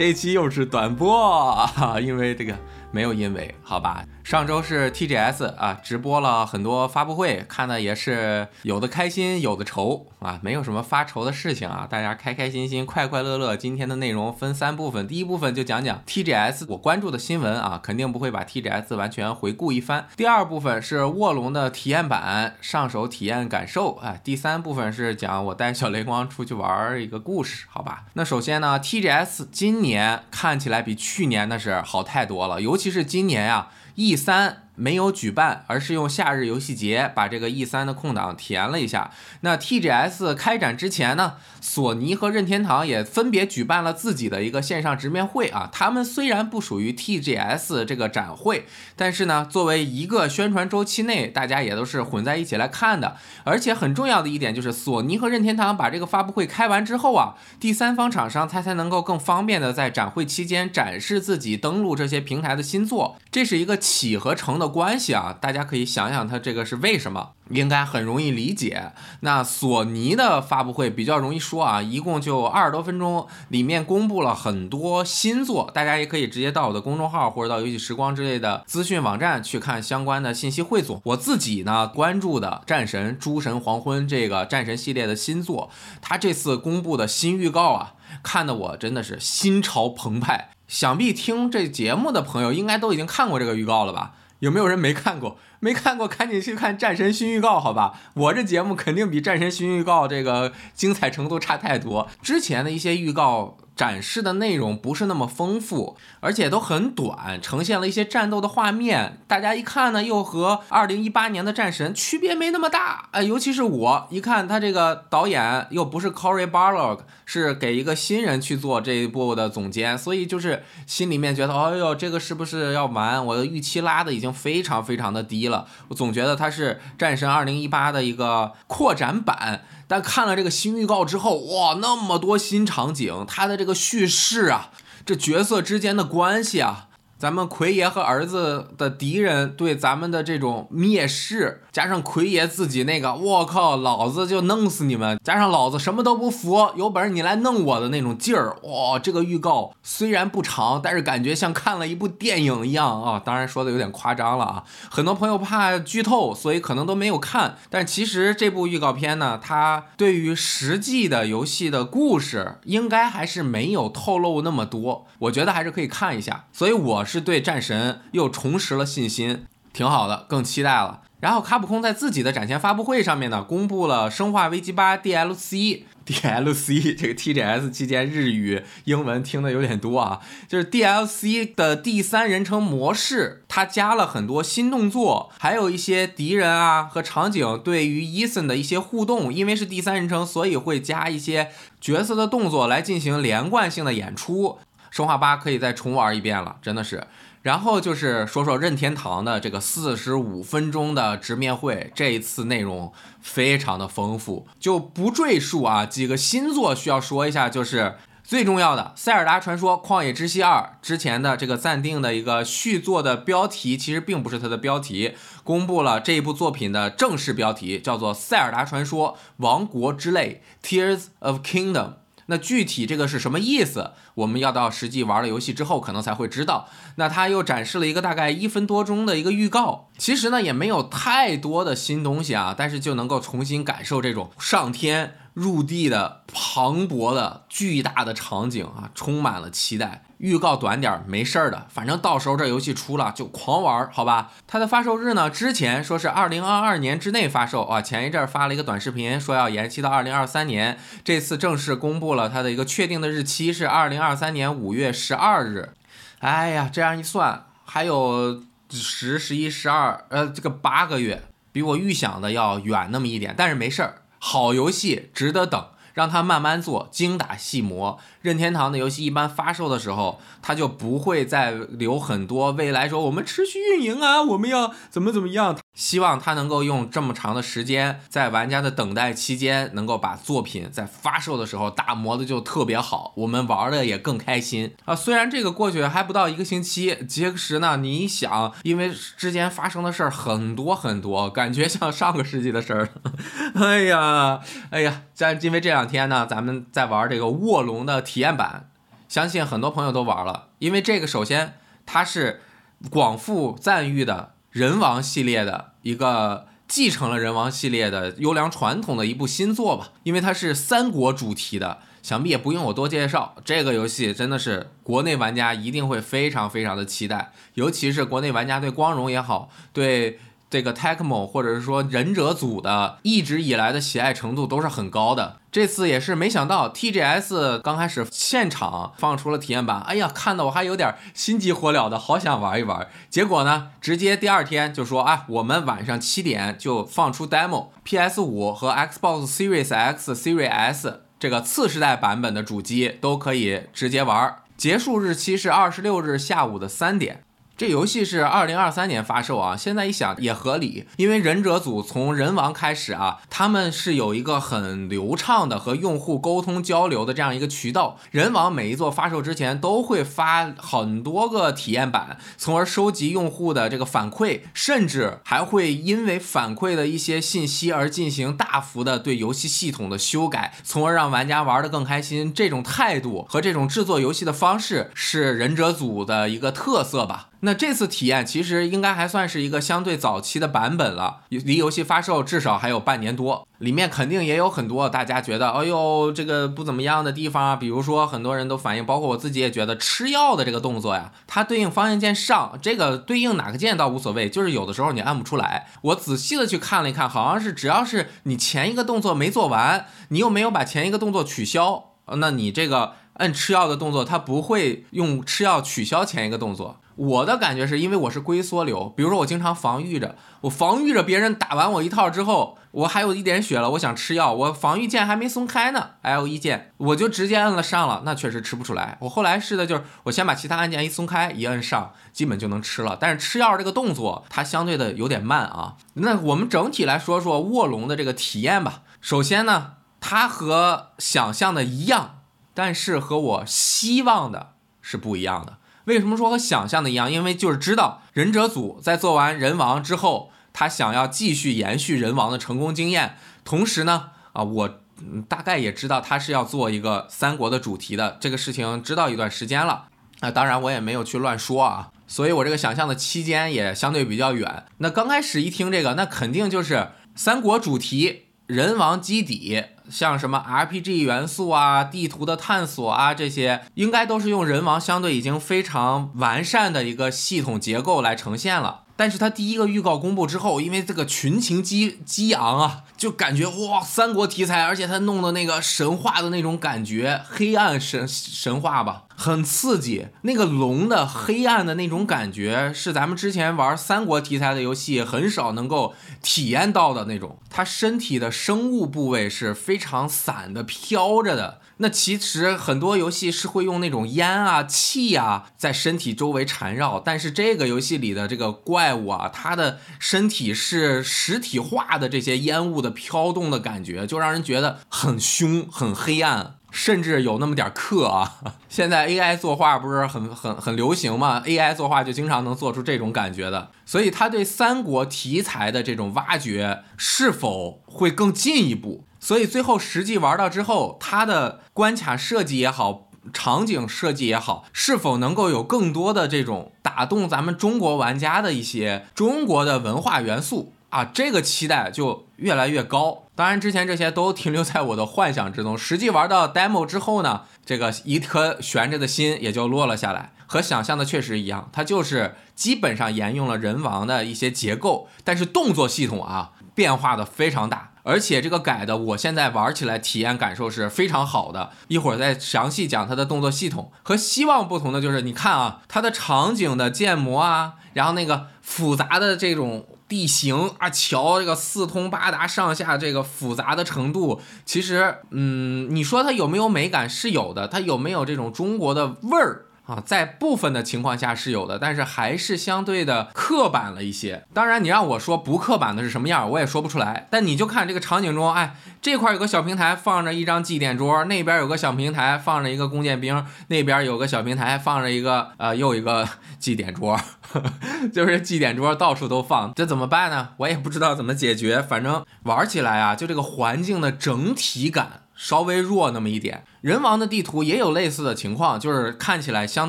这一期又是短播，因为这个。没有因为，好吧。上周是 TGS 啊，直播了很多发布会，看的也是有的开心，有的愁啊，没有什么发愁的事情啊，大家开开心心，快快乐乐。今天的内容分三部分，第一部分就讲讲 TGS 我关注的新闻啊，肯定不会把 TGS 完全回顾一番。第二部分是卧龙的体验版上手体验感受啊，第三部分是讲我带小雷光出去玩一个故事，好吧。那首先呢，TGS 今年看起来比去年那是好太多了，尤其是今年呀，E 三。没有举办，而是用夏日游戏节把这个 E 三的空档填了一下。那 TGS 开展之前呢，索尼和任天堂也分别举办了自己的一个线上直面会啊。他们虽然不属于 TGS 这个展会，但是呢，作为一个宣传周期内，大家也都是混在一起来看的。而且很重要的一点就是，索尼和任天堂把这个发布会开完之后啊，第三方厂商他才能够更方便的在展会期间展示自己登录这些平台的新作。这是一个起和成的。关系啊，大家可以想想，它这个是为什么？应该很容易理解。那索尼的发布会比较容易说啊，一共就二十多分钟，里面公布了很多新作，大家也可以直接到我的公众号或者到游戏时光之类的资讯网站去看相关的信息汇总。我自己呢关注的《战神：诸神黄昏》这个战神系列的新作，它这次公布的新预告啊，看得我真的是心潮澎湃。想必听这节目的朋友应该都已经看过这个预告了吧？有没有人没看过？没看过，赶紧去看《战神》新预告，好吧？我这节目肯定比《战神》新预告这个精彩程度差太多。之前的一些预告。展示的内容不是那么丰富，而且都很短，呈现了一些战斗的画面。大家一看呢，又和二零一八年的战神区别没那么大。哎，尤其是我一看他这个导演又不是 Cory Barlog，是给一个新人去做这一部的总监，所以就是心里面觉得，哎呦，这个是不是要完？我的预期拉的已经非常非常的低了。我总觉得它是战神二零一八的一个扩展版。但看了这个新预告之后，哇，那么多新场景，它的这个叙事啊，这角色之间的关系啊。咱们奎爷和儿子的敌人对咱们的这种蔑视，加上奎爷自己那个我靠，老子就弄死你们，加上老子什么都不服，有本事你来弄我的那种劲儿，哇！这个预告虽然不长，但是感觉像看了一部电影一样啊。当然说的有点夸张了啊，很多朋友怕剧透，所以可能都没有看。但其实这部预告片呢，它对于实际的游戏的故事，应该还是没有透露那么多。我觉得还是可以看一下。所以我。是对战神又重拾了信心，挺好的，更期待了。然后卡普空在自己的展前发布会上面呢，公布了《生化危机八》DLC。DLC 这个 TGS 期间日语、英文听的有点多啊，就是 DLC 的第三人称模式，它加了很多新动作，还有一些敌人啊和场景对于伊森的一些互动。因为是第三人称，所以会加一些角色的动作来进行连贯性的演出。生化八可以再重玩一遍了，真的是。然后就是说说任天堂的这个四十五分钟的直面会，这一次内容非常的丰富，就不赘述啊。几个新作需要说一下，就是最重要的《塞尔达传说：旷野之息二》之前的这个暂定的一个续作的标题，其实并不是它的标题，公布了这一部作品的正式标题，叫做《塞尔达传说：王国之泪》（Tears of Kingdom）。那具体这个是什么意思？我们要到实际玩了游戏之后，可能才会知道。那他又展示了一个大概一分多钟的一个预告，其实呢也没有太多的新东西啊，但是就能够重新感受这种上天入地的磅礴的巨大的场景啊，充满了期待。预告短点没事儿的，反正到时候这游戏出了就狂玩，好吧？它的发售日呢，之前说是二零二二年之内发售啊，前一阵发了一个短视频说要延期到二零二三年，这次正式公布了它的一个确定的日期是二零二三年五月十二日。哎呀，这样一算，还有十、十一、十二，呃，这个八个月，比我预想的要远那么一点，但是没事儿，好游戏值得等。让他慢慢做，精打细磨。任天堂的游戏一般发售的时候，他就不会再留很多未来说我们持续运营啊，我们要怎么怎么样。希望他能够用这么长的时间，在玩家的等待期间，能够把作品在发售的时候打磨的就特别好，我们玩的也更开心啊。虽然这个过去还不到一个星期，其实呢，你想，因为之间发生的事儿很多很多，感觉像上个世纪的事儿。哎呀，哎呀，在因为这两天呢，咱们在玩这个卧龙的体验版。相信很多朋友都玩了，因为这个首先它是广富赞誉的人王系列的一个继承了人王系列的优良传统的一部新作吧，因为它是三国主题的。想必也不用我多介绍，这个游戏真的是国内玩家一定会非常非常的期待，尤其是国内玩家对光荣也好，对这个 Tecmo 或者是说忍者组的一直以来的喜爱程度都是很高的。这次也是没想到 TGS 刚开始现场放出了体验版，哎呀，看得我还有点心急火燎的，好想玩一玩。结果呢，直接第二天就说，啊，我们晚上七点就放出 demo，PS 五和 Xbox Series X、Series S。这个次世代版本的主机都可以直接玩，结束日期是二十六日下午的三点。这游戏是二零二三年发售啊，现在一想也合理，因为忍者组从人王开始啊，他们是有一个很流畅的和用户沟通交流的这样一个渠道。人王每一座发售之前都会发很多个体验版，从而收集用户的这个反馈，甚至还会因为反馈的一些信息而进行大幅的对游戏系统的修改，从而让玩家玩得更开心。这种态度和这种制作游戏的方式是忍者组的一个特色吧。那这次体验其实应该还算是一个相对早期的版本了，离游戏发售至少还有半年多，里面肯定也有很多大家觉得，哎呦，这个不怎么样的地方啊。比如说，很多人都反映，包括我自己也觉得，吃药的这个动作呀，它对应方向键上，这个对应哪个键倒无所谓，就是有的时候你按不出来。我仔细的去看了一看，好像是只要是你前一个动作没做完，你又没有把前一个动作取消，那你这个摁吃药的动作，它不会用吃药取消前一个动作。我的感觉是因为我是龟缩流，比如说我经常防御着，我防御着别人打完我一套之后，我还有一点血了，我想吃药，我防御键还没松开呢，L 一键我就直接摁了上了，那确实吃不出来。我后来试的就是我先把其他按键一松开，一摁上，基本就能吃了。但是吃药这个动作它相对的有点慢啊。那我们整体来说说卧龙的这个体验吧。首先呢，它和想象的一样，但是和我希望的是不一样的。为什么说和想象的一样？因为就是知道忍者组在做完人王之后，他想要继续延续人王的成功经验。同时呢，啊，我大概也知道他是要做一个三国的主题的这个事情，知道一段时间了。啊，当然我也没有去乱说啊，所以我这个想象的期间也相对比较远。那刚开始一听这个，那肯定就是三国主题。人王基底，像什么 RPG 元素啊、地图的探索啊，这些应该都是用人王相对已经非常完善的一个系统结构来呈现了。但是它第一个预告公布之后，因为这个群情激激昂啊，就感觉哇，三国题材，而且它弄的那个神话的那种感觉，黑暗神神话吧，很刺激。那个龙的黑暗的那种感觉，是咱们之前玩三国题材的游戏很少能够体验到的那种。它身体的生物部位是非常散的，飘着的。那其实很多游戏是会用那种烟啊、气啊在身体周围缠绕，但是这个游戏里的这个怪物啊，它的身体是实体化的，这些烟雾的飘动的感觉，就让人觉得很凶、很黑暗，甚至有那么点克啊。现在 AI 作画不是很很很流行吗？AI 作画就经常能做出这种感觉的，所以他对三国题材的这种挖掘是否会更进一步？所以最后实际玩到之后，它的关卡设计也好，场景设计也好，是否能够有更多的这种打动咱们中国玩家的一些中国的文化元素啊？这个期待就越来越高。当然，之前这些都停留在我的幻想之中。实际玩到 demo 之后呢，这个一颗悬着的心也就落了下来。和想象的确实一样，它就是基本上沿用了人王的一些结构，但是动作系统啊变化的非常大。而且这个改的，我现在玩起来体验感受是非常好的。一会儿再详细讲它的动作系统。和希望不同的就是，你看啊，它的场景的建模啊，然后那个复杂的这种地形啊，桥这个四通八达、上下这个复杂的程度，其实，嗯，你说它有没有美感是有的，它有没有这种中国的味儿？啊，在部分的情况下是有的，但是还是相对的刻板了一些。当然，你让我说不刻板的是什么样，我也说不出来。但你就看这个场景中，哎，这块有个小平台放着一张祭典桌，那边有个小平台放着一个弓箭兵，那边有个小平台放着一个呃又一个 祭典桌，就是祭典桌到处都放，这怎么办呢？我也不知道怎么解决。反正玩起来啊，就这个环境的整体感。稍微弱那么一点。人王的地图也有类似的情况，就是看起来相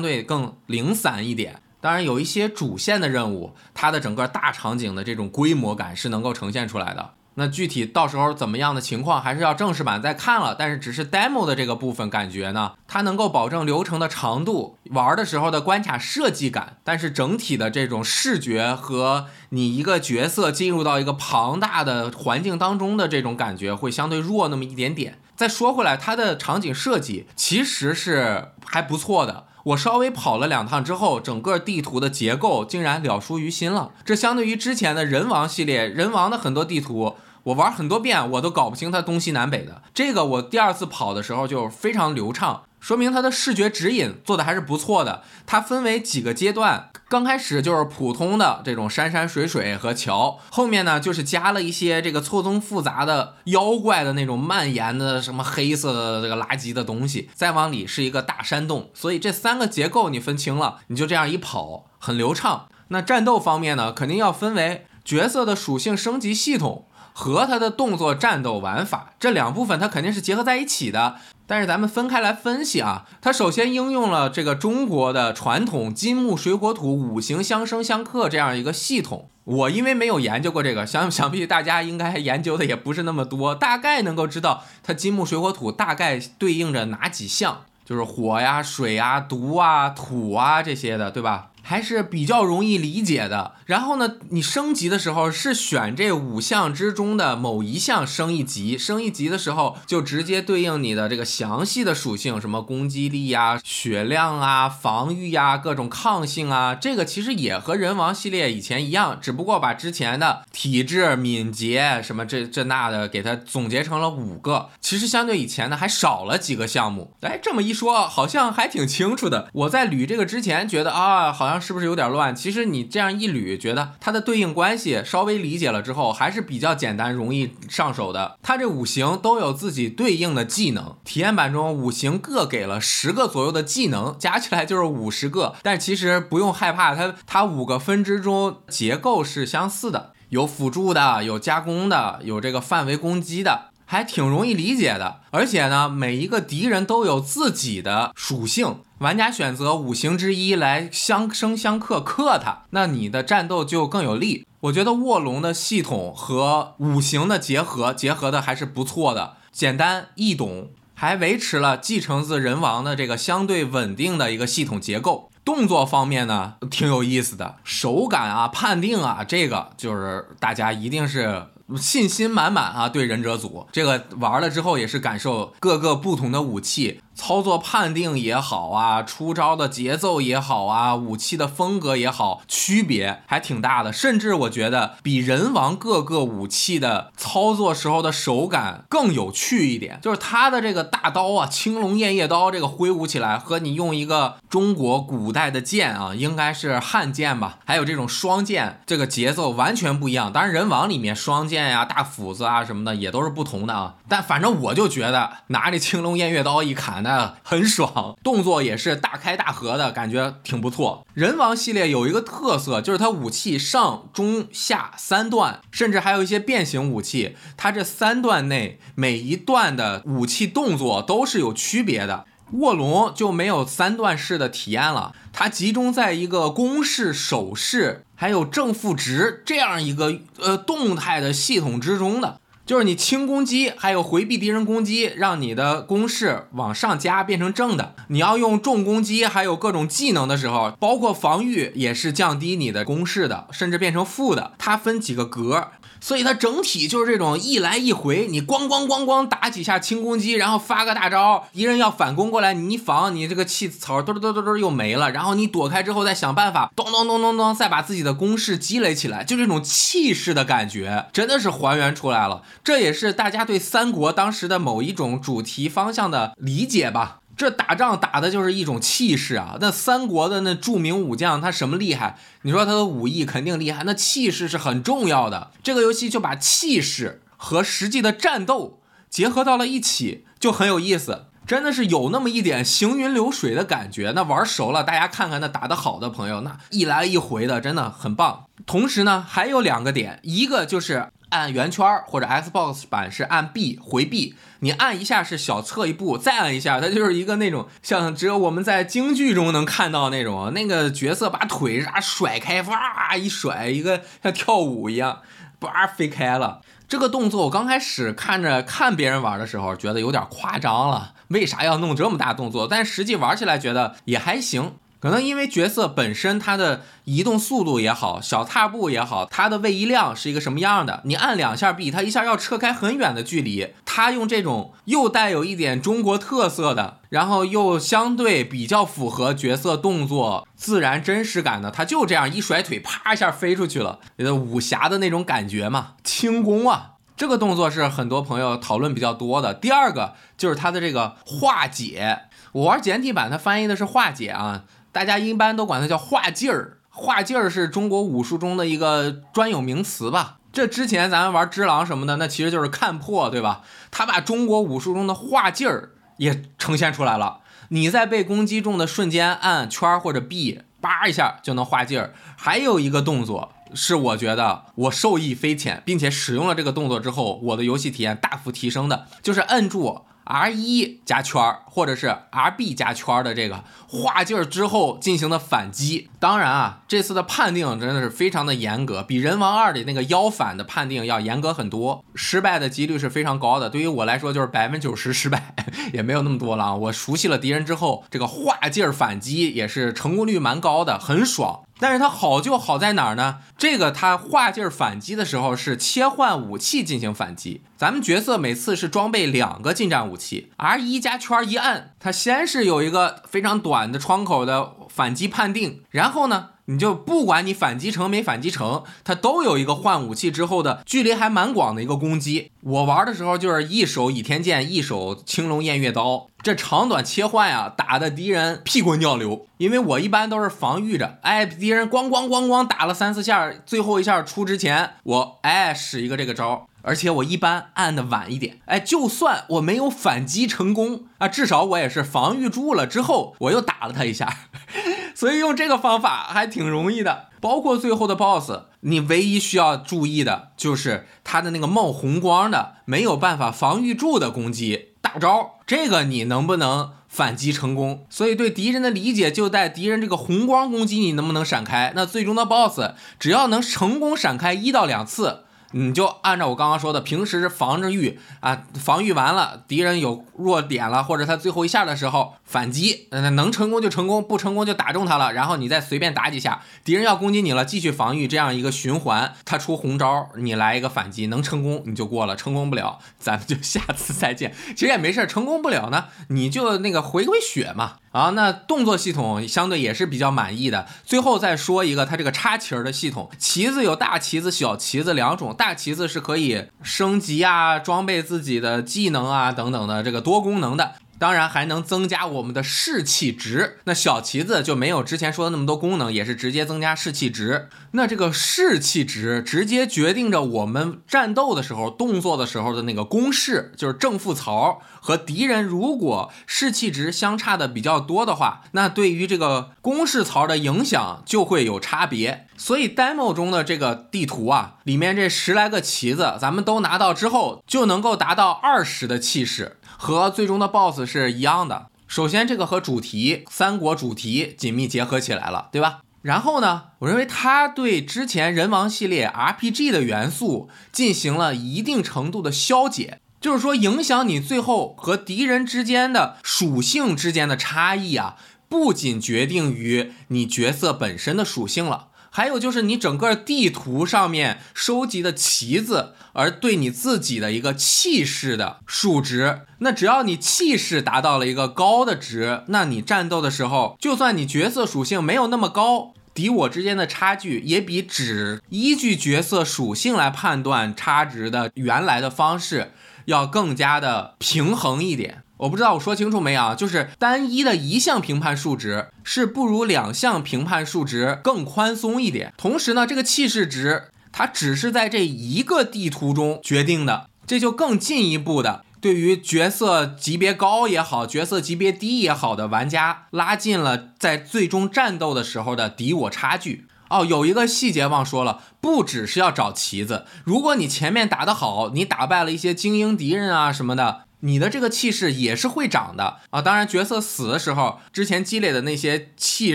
对更零散一点。当然，有一些主线的任务，它的整个大场景的这种规模感是能够呈现出来的。那具体到时候怎么样的情况，还是要正式版再看了。但是只是 demo 的这个部分，感觉呢，它能够保证流程的长度，玩的时候的关卡设计感。但是整体的这种视觉和你一个角色进入到一个庞大的环境当中的这种感觉，会相对弱那么一点点。再说回来，它的场景设计其实是还不错的。我稍微跑了两趟之后，整个地图的结构竟然了熟于心了。这相对于之前的人王系列，人王的很多地图，我玩很多遍，我都搞不清它东西南北的。这个我第二次跑的时候就非常流畅。说明它的视觉指引做的还是不错的。它分为几个阶段，刚开始就是普通的这种山山水水和桥，后面呢就是加了一些这个错综复杂的妖怪的那种蔓延的什么黑色的这个垃圾的东西，再往里是一个大山洞。所以这三个结构你分清了，你就这样一跑很流畅。那战斗方面呢，肯定要分为角色的属性升级系统和它的动作战斗玩法这两部分，它肯定是结合在一起的。但是咱们分开来分析啊，它首先应用了这个中国的传统金木水火土五行相生相克这样一个系统。我因为没有研究过这个，想 想必大家应该研究的也不是那么多，大概能够知道它金木水火土大概对应着哪几项，就是火呀、水啊、毒啊、土啊这些的，对吧？还是比较容易理解的。然后呢，你升级的时候是选这五项之中的某一项升一级，升一级的时候就直接对应你的这个详细的属性，什么攻击力呀、血量啊、防御呀、各种抗性啊。这个其实也和人王系列以前一样，只不过把之前的体质、敏捷什么这这那的给它总结成了五个。其实相对以前呢还少了几个项目。哎，这么一说好像还挺清楚的。我在捋这个之前觉得啊，好像。是不是有点乱？其实你这样一捋，觉得它的对应关系稍微理解了之后，还是比较简单、容易上手的。它这五行都有自己对应的技能，体验版中五行各给了十个左右的技能，加起来就是五十个。但其实不用害怕，它它五个分支中结构是相似的，有辅助的，有加工的，有这个范围攻击的。还挺容易理解的，而且呢，每一个敌人都有自己的属性，玩家选择五行之一来相生相克克它，那你的战斗就更有利。我觉得卧龙的系统和五行的结合，结合的还是不错的，简单易懂，还维持了继承自人王的这个相对稳定的一个系统结构。动作方面呢，挺有意思的，手感啊、判定啊，这个就是大家一定是。信心满满啊！对忍者组这个玩了之后，也是感受各个不同的武器。操作判定也好啊，出招的节奏也好啊，武器的风格也好，区别还挺大的。甚至我觉得比人王各个武器的操作时候的手感更有趣一点。就是它的这个大刀啊，青龙偃月刀，这个挥舞起来和你用一个中国古代的剑啊，应该是汉剑吧，还有这种双剑，这个节奏完全不一样。当然人王里面双剑呀、大斧子啊什么的也都是不同的啊。但反正我就觉得拿着青龙偃月刀一砍。那很爽，动作也是大开大合的感觉，挺不错。人王系列有一个特色，就是它武器上中下三段，甚至还有一些变形武器，它这三段内每一段的武器动作都是有区别的。卧龙就没有三段式的体验了，它集中在一个攻势、守势还有正负值这样一个呃动态的系统之中的。就是你轻攻击，还有回避敌人攻击，让你的攻势往上加变成正的。你要用重攻击，还有各种技能的时候，包括防御也是降低你的攻势的，甚至变成负的。它分几个格。所以它整体就是这种一来一回，你咣咣咣咣打几下轻攻击，然后发个大招，敌人要反攻过来，你一防，你这个气草嘟嘟嘟嘟又没了，然后你躲开之后再想办法，咚咚咚咚咚，再把自己的攻势积累起来，就这种气势的感觉，真的是还原出来了。这也是大家对三国当时的某一种主题方向的理解吧。这打仗打的就是一种气势啊！那三国的那著名武将他什么厉害？你说他的武艺肯定厉害，那气势是很重要的。这个游戏就把气势和实际的战斗结合到了一起，就很有意思。真的是有那么一点行云流水的感觉。那玩熟了，大家看看那打得好的朋友，那一来一回的真的很棒。同时呢，还有两个点，一个就是按圆圈，或者 Xbox 版是按 B 回避。你按一下是小侧一步，再按一下，它就是一个那种像只有我们在京剧中能看到那种那个角色把腿啥甩开，哇一甩，一个像跳舞一样，叭飞开了。这个动作我刚开始看着看别人玩的时候，觉得有点夸张了，为啥要弄这么大动作？但实际玩起来觉得也还行。可能因为角色本身它的移动速度也好，小踏步也好，它的位移量是一个什么样的？你按两下 B，它一下要撤开很远的距离。它用这种又带有一点中国特色的，然后又相对比较符合角色动作自然真实感的，它就这样一甩腿，啪一下飞出去了，武侠的那种感觉嘛，轻功啊，这个动作是很多朋友讨论比较多的。第二个就是它的这个化解，我玩简体版，它翻译的是化解啊。大家一般都管它叫画劲儿，画劲儿是中国武术中的一个专有名词吧？这之前咱们玩只狼什么的，那其实就是看破，对吧？他把中国武术中的画劲儿也呈现出来了。你在被攻击中的瞬间按圈或者 B，叭一下就能画劲儿。还有一个动作是我觉得我受益匪浅，并且使用了这个动作之后，我的游戏体验大幅提升的，就是摁住。R 一加圈儿，或者是 R B 加圈儿的这个画劲儿之后进行的反击。当然啊，这次的判定真的是非常的严格，比人王二里那个腰反的判定要严格很多，失败的几率是非常高的。对于我来说，就是百分之九十失败，也没有那么多了啊。我熟悉了敌人之后，这个画劲儿反击也是成功率蛮高的，很爽。但是它好就好在哪儿呢？这个它画劲儿反击的时候是切换武器进行反击。咱们角色每次是装备两个近战武器，R 一加圈一按，它先是有一个非常短的窗口的反击判定，然后呢？你就不管你反击成没反击成，它都有一个换武器之后的距离还蛮广的一个攻击。我玩的时候就是一手倚天剑，一手青龙偃月刀，这长短切换呀，打的敌人屁滚尿流。因为我一般都是防御着，哎，敌人咣咣咣咣打了三四下，最后一下出之前，我哎使一个这个招。而且我一般按的晚一点，哎，就算我没有反击成功啊，至少我也是防御住了之后，我又打了他一下，所以用这个方法还挺容易的。包括最后的 BOSS，你唯一需要注意的就是他的那个冒红光的，没有办法防御住的攻击大招，这个你能不能反击成功？所以对敌人的理解就在敌人这个红光攻击你能不能闪开？那最终的 BOSS 只要能成功闪开一到两次。你就按照我刚刚说的，平时是防着御啊，防御完了，敌人有弱点了，或者他最后一下的时候反击，嗯，能成功就成功，不成功就打中他了，然后你再随便打几下，敌人要攻击你了，继续防御，这样一个循环，他出红招，你来一个反击，能成功你就过了，成功不了，咱们就下次再见。其实也没事，成功不了呢，你就那个回回血嘛。啊，那动作系统相对也是比较满意的。最后再说一个，它这个插旗儿的系统，旗子有大旗子、小旗子两种。大旗子是可以升级啊、装备自己的技能啊等等的这个多功能的。当然还能增加我们的士气值，那小旗子就没有之前说的那么多功能，也是直接增加士气值。那这个士气值直接决定着我们战斗的时候、动作的时候的那个攻势，就是正负槽和敌人如果士气值相差的比较多的话，那对于这个攻势槽的影响就会有差别。所以 demo 中的这个地图啊，里面这十来个旗子，咱们都拿到之后，就能够达到二十的气势。和最终的 BOSS 是一样的。首先，这个和主题三国主题紧密结合起来了，对吧？然后呢，我认为他对之前人王系列 RPG 的元素进行了一定程度的消解，就是说，影响你最后和敌人之间的属性之间的差异啊，不仅决定于你角色本身的属性了。还有就是你整个地图上面收集的旗子，而对你自己的一个气势的数值，那只要你气势达到了一个高的值，那你战斗的时候，就算你角色属性没有那么高，敌我之间的差距也比只依据角色属性来判断差值的原来的方式要更加的平衡一点。我不知道我说清楚没有啊？就是单一的一项评判数值是不如两项评判数值更宽松一点。同时呢，这个气势值它只是在这一个地图中决定的，这就更进一步的对于角色级别高也好，角色级别低也好的玩家拉近了在最终战斗的时候的敌我差距。哦，有一个细节忘说了，不只是要找旗子，如果你前面打得好，你打败了一些精英敌人啊什么的。你的这个气势也是会涨的啊！当然，角色死的时候，之前积累的那些气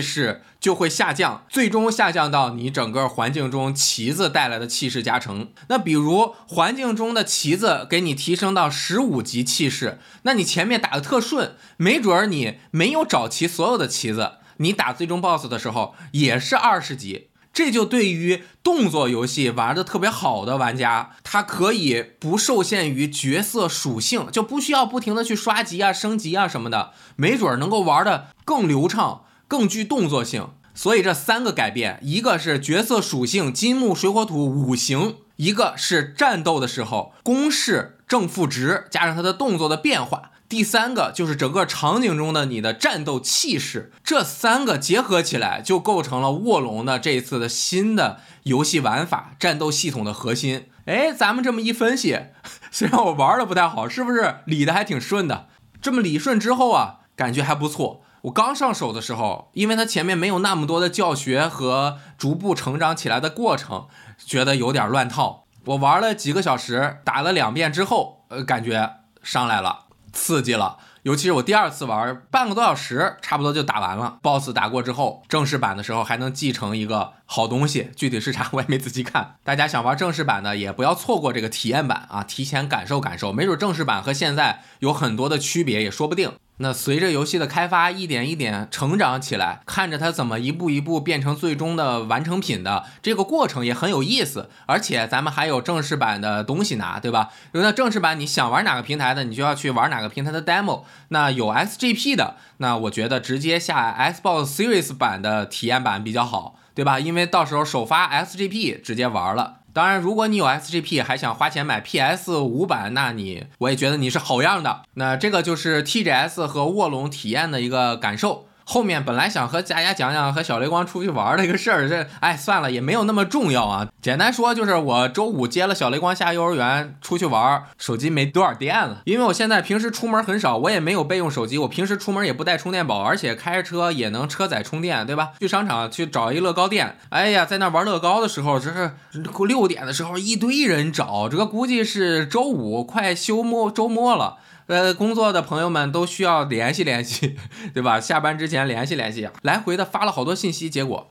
势就会下降，最终下降到你整个环境中旗子带来的气势加成。那比如环境中的旗子给你提升到十五级气势，那你前面打的特顺，没准儿你没有找齐所有的旗子，你打最终 BOSS 的时候也是二十级。这就对于动作游戏玩的特别好的玩家，他可以不受限于角色属性，就不需要不停的去刷级啊、升级啊什么的，没准能够玩的更流畅、更具动作性。所以这三个改变，一个是角色属性金木水火土五行，一个是战斗的时候攻势正负值加上它的动作的变化。第三个就是整个场景中的你的战斗气势，这三个结合起来就构成了卧龙的这一次的新的游戏玩法、战斗系统的核心。哎，咱们这么一分析，虽然我玩的不太好，是不是理的还挺顺的？这么理顺之后啊，感觉还不错。我刚上手的时候，因为它前面没有那么多的教学和逐步成长起来的过程，觉得有点乱套。我玩了几个小时，打了两遍之后，呃，感觉上来了。刺激了，尤其是我第二次玩，半个多小时差不多就打完了。BOSS 打过之后，正式版的时候还能继承一个好东西，具体是啥我也没仔细看。大家想玩正式版的，也不要错过这个体验版啊，提前感受感受，没准正式版和现在有很多的区别，也说不定。那随着游戏的开发一点一点成长起来，看着它怎么一步一步变成最终的完成品的这个过程也很有意思。而且咱们还有正式版的东西拿，对吧？那正式版你想玩哪个平台的，你就要去玩哪个平台的 demo。那有 SGP 的，那我觉得直接下 Xbox Series 版的体验版比较好，对吧？因为到时候首发 SGP 直接玩了。当然，如果你有 SGP 还想花钱买 PS 五版，那你我也觉得你是好样的。那这个就是 TGS 和卧龙体验的一个感受。后面本来想和大家讲讲和小雷光出去玩的一个事儿，这哎算了，也没有那么重要啊。简单说就是我周五接了小雷光下幼儿园，出去玩，手机没多少电了。因为我现在平时出门很少，我也没有备用手机，我平时出门也不带充电宝，而且开着车也能车载充电，对吧？去商场去找一乐高店，哎呀，在那玩乐高的时候，这是六点的时候一堆人找，这个估计是周五快休末周末了。呃，工作的朋友们都需要联系联系，对吧？下班之前联系联系，来回的发了好多信息，结果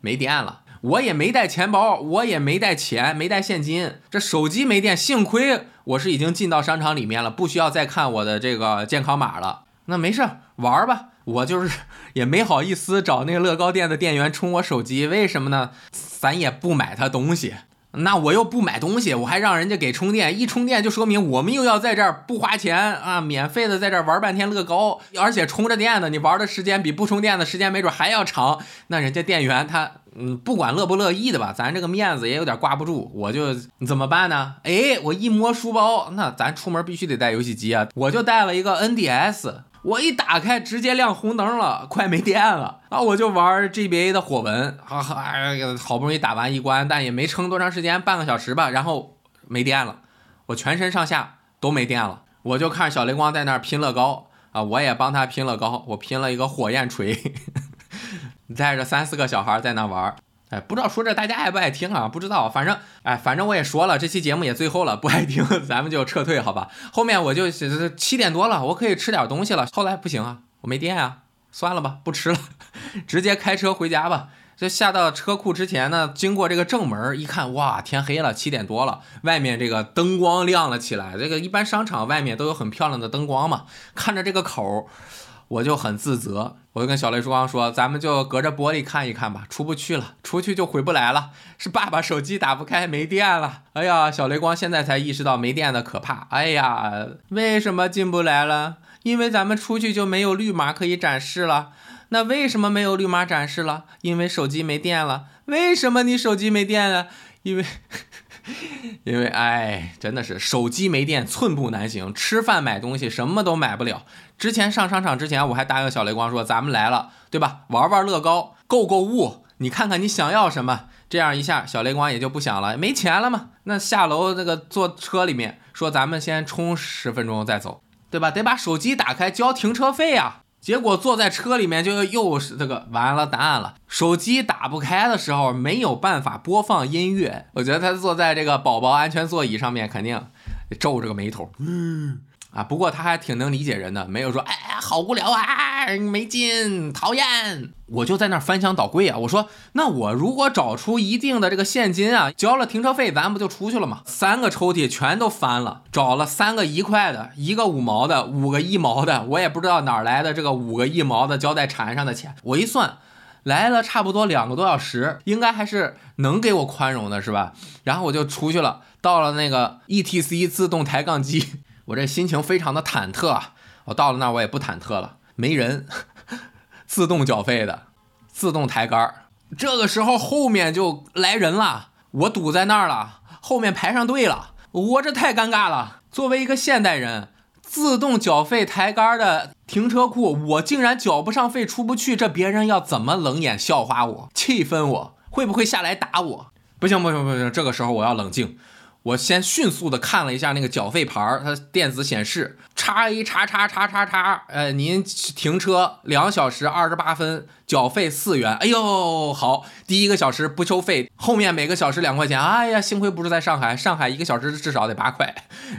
没电了。我也没带钱包，我也没带钱，没带现金，这手机没电。幸亏我是已经进到商场里面了，不需要再看我的这个健康码了。那没事，玩吧。我就是 也没好意思找那个乐高店的店员充我手机，为什么呢？咱也不买他东西。那我又不买东西，我还让人家给充电，一充电就说明我们又要在这儿不花钱啊，免费的在这儿玩半天乐高，而且充着电呢，你玩的时间比不充电的时间没准还要长。那人家店员他嗯，不管乐不乐意的吧，咱这个面子也有点挂不住，我就怎么办呢？哎，我一摸书包，那咱出门必须得带游戏机啊，我就带了一个 NDS。我一打开，直接亮红灯了，快没电了。然后我就玩 GBA 的火纹，哈哈，哎呀，好不容易打完一关，但也没撑多长时间，半个小时吧。然后没电了，我全身上下都没电了。我就看小雷光在那儿拼乐高啊，我也帮他拼乐高，我拼了一个火焰锤，带着三四个小孩在那玩儿。哎，不知道说这大家爱不爱听啊？不知道，反正哎，反正我也说了，这期节目也最后了，不爱听咱们就撤退，好吧？后面我就七点多了，我可以吃点东西了。后来不行啊，我没电啊，算了吧，不吃了，直接开车回家吧。就下到车库之前呢，经过这个正门一看，哇，天黑了，七点多了，外面这个灯光亮了起来。这个一般商场外面都有很漂亮的灯光嘛，看着这个口。我就很自责，我就跟小雷叔光说：“咱们就隔着玻璃看一看吧，出不去了，出去就回不来了。是爸爸手机打不开，没电了。哎呀，小雷光现在才意识到没电的可怕。哎呀，为什么进不来了？因为咱们出去就没有绿码可以展示了。那为什么没有绿码展示了？因为手机没电了。为什么你手机没电了？因为…… 因为哎，真的是手机没电，寸步难行。吃饭买东西什么都买不了。”之前上商场之前，我还答应小雷光说：“咱们来了，对吧？玩玩乐高，购购物，你看看你想要什么。”这样一下，小雷光也就不想了，没钱了嘛。那下楼那个坐车里面说：“咱们先充十分钟再走，对吧？得把手机打开交停车费啊。”结果坐在车里面就又是这个完了，答案了。手机打不开的时候没有办法播放音乐，我觉得他坐在这个宝宝安全座椅上面肯定皱着个眉头。嗯。啊，不过他还挺能理解人的，没有说哎呀好无聊啊，没劲，讨厌。我就在那儿翻箱倒柜啊，我说那我如果找出一定的这个现金啊，交了停车费，咱不就出去了吗？三个抽屉全都翻了，找了三个一块的，一个五毛的，五个一毛的，我也不知道哪来的这个五个一毛的交在缠上的钱。我一算，来了差不多两个多小时，应该还是能给我宽容的，是吧？然后我就出去了，到了那个 E T C 自动抬杠机。我这心情非常的忐忑！我到了那儿我也不忐忑了，没人，自动缴费的，自动抬杆儿。这个时候后面就来人了，我堵在那儿了，后面排上队了，我这太尴尬了。作为一个现代人，自动缴费抬杆的停车库，我竟然缴不上费出不去，这别人要怎么冷眼笑话我，气愤我，会不会下来打我？不行不行不行，这个时候我要冷静。我先迅速的看了一下那个缴费牌儿，它电子显示叉 A 叉叉叉叉叉，呃，您停车两小时二十八分，缴费四元。哎呦，好，第一个小时不收费，后面每个小时两块钱。哎呀，幸亏不是在上海，上海一个小时至少得八块，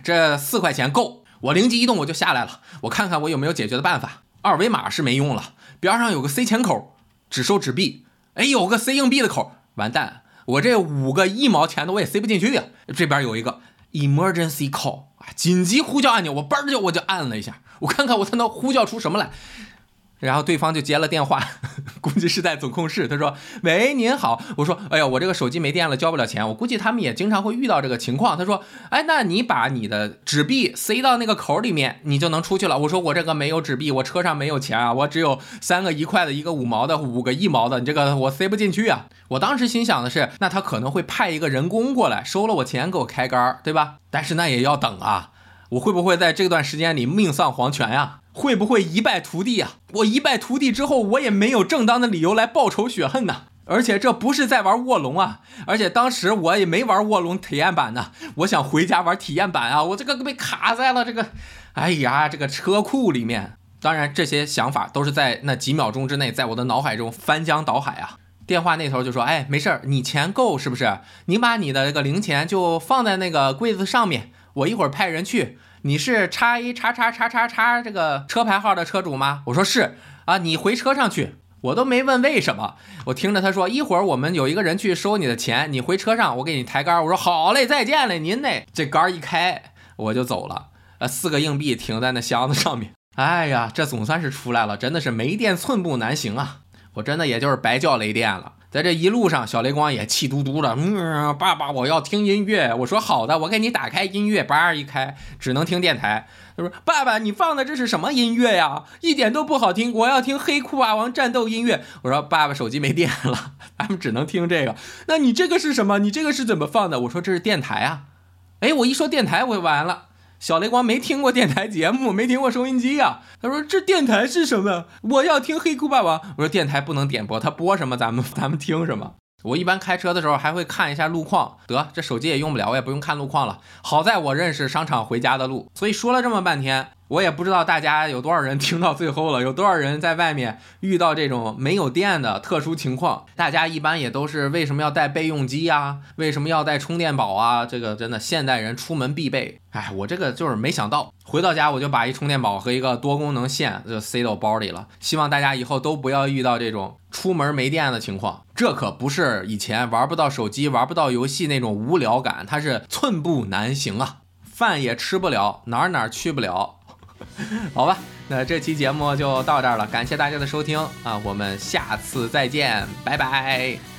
这四块钱够。我灵机一动，我就下来了，我看看我有没有解决的办法。二维码是没用了，边上有个塞钱口，只收纸币。哎，有个塞硬币的口，完蛋。我这五个一毛钱的我也塞不进去呀！这边有一个 emergency call 啊，紧急呼叫按钮，我嘣就我就按了一下，我看看我才能呼叫出什么来。然后对方就接了电话，估计是在总控室。他说：“喂，您好。”我说：“哎呀，我这个手机没电了，交不了钱。”我估计他们也经常会遇到这个情况。他说：“哎，那你把你的纸币塞到那个口里面，你就能出去了。”我说：“我这个没有纸币，我车上没有钱啊，我只有三个一块的，一个五毛的，五个一毛的，你这个我塞不进去啊。”我当时心想的是，那他可能会派一个人工过来收了我钱给我开杆，对吧？但是那也要等啊，我会不会在这段时间里命丧黄泉呀？会不会一败涂地啊？我一败涂地之后，我也没有正当的理由来报仇雪恨呐。而且这不是在玩卧龙啊，而且当时我也没玩卧龙体验版呢。我想回家玩体验版啊，我这个被卡在了这个，哎呀，这个车库里面。当然，这些想法都是在那几秒钟之内，在我的脑海中翻江倒海啊。电话那头就说：“哎，没事儿，你钱够是不是？你把你的这个零钱就放在那个柜子上面，我一会儿派人去。”你是叉一叉叉叉叉叉这个车牌号的车主吗？我说是啊，你回车上去，我都没问为什么。我听着他说一会儿我们有一个人去收你的钱，你回车上，我给你抬杆。我说好嘞，再见嘞，您嘞。这杆一开我就走了，呃，四个硬币停在那箱子上面。哎呀，这总算是出来了，真的是没电寸步难行啊！我真的也就是白叫雷电了。在这一路上，小雷光也气嘟嘟的。嗯，爸爸，我要听音乐。我说好的，我给你打开音乐。叭一开，只能听电台。他说：“爸爸，你放的这是什么音乐呀？一点都不好听。我要听黑酷霸王战斗音乐。”我说：“爸爸，手机没电了，咱们只能听这个。那你这个是什么？你这个是怎么放的？”我说：“这是电台啊。”哎，我一说电台，我就完了。小雷光没听过电台节目，没听过收音机呀。他说：“这电台是什么？我要听黑酷霸王。”我说：“电台不能点播，他播什么咱们咱们听什么。”我一般开车的时候还会看一下路况。得，这手机也用不了，我也不用看路况了。好在我认识商场回家的路，所以说了这么半天。我也不知道大家有多少人听到最后了，有多少人在外面遇到这种没有电的特殊情况。大家一般也都是为什么要带备用机啊？为什么要带充电宝啊？这个真的现代人出门必备。哎，我这个就是没想到，回到家我就把一充电宝和一个多功能线就塞到包里了。希望大家以后都不要遇到这种出门没电的情况。这可不是以前玩不到手机、玩不到游戏那种无聊感，它是寸步难行啊，饭也吃不了，哪儿哪儿去不了。好吧，那这期节目就到这儿了，感谢大家的收听啊，我们下次再见，拜拜。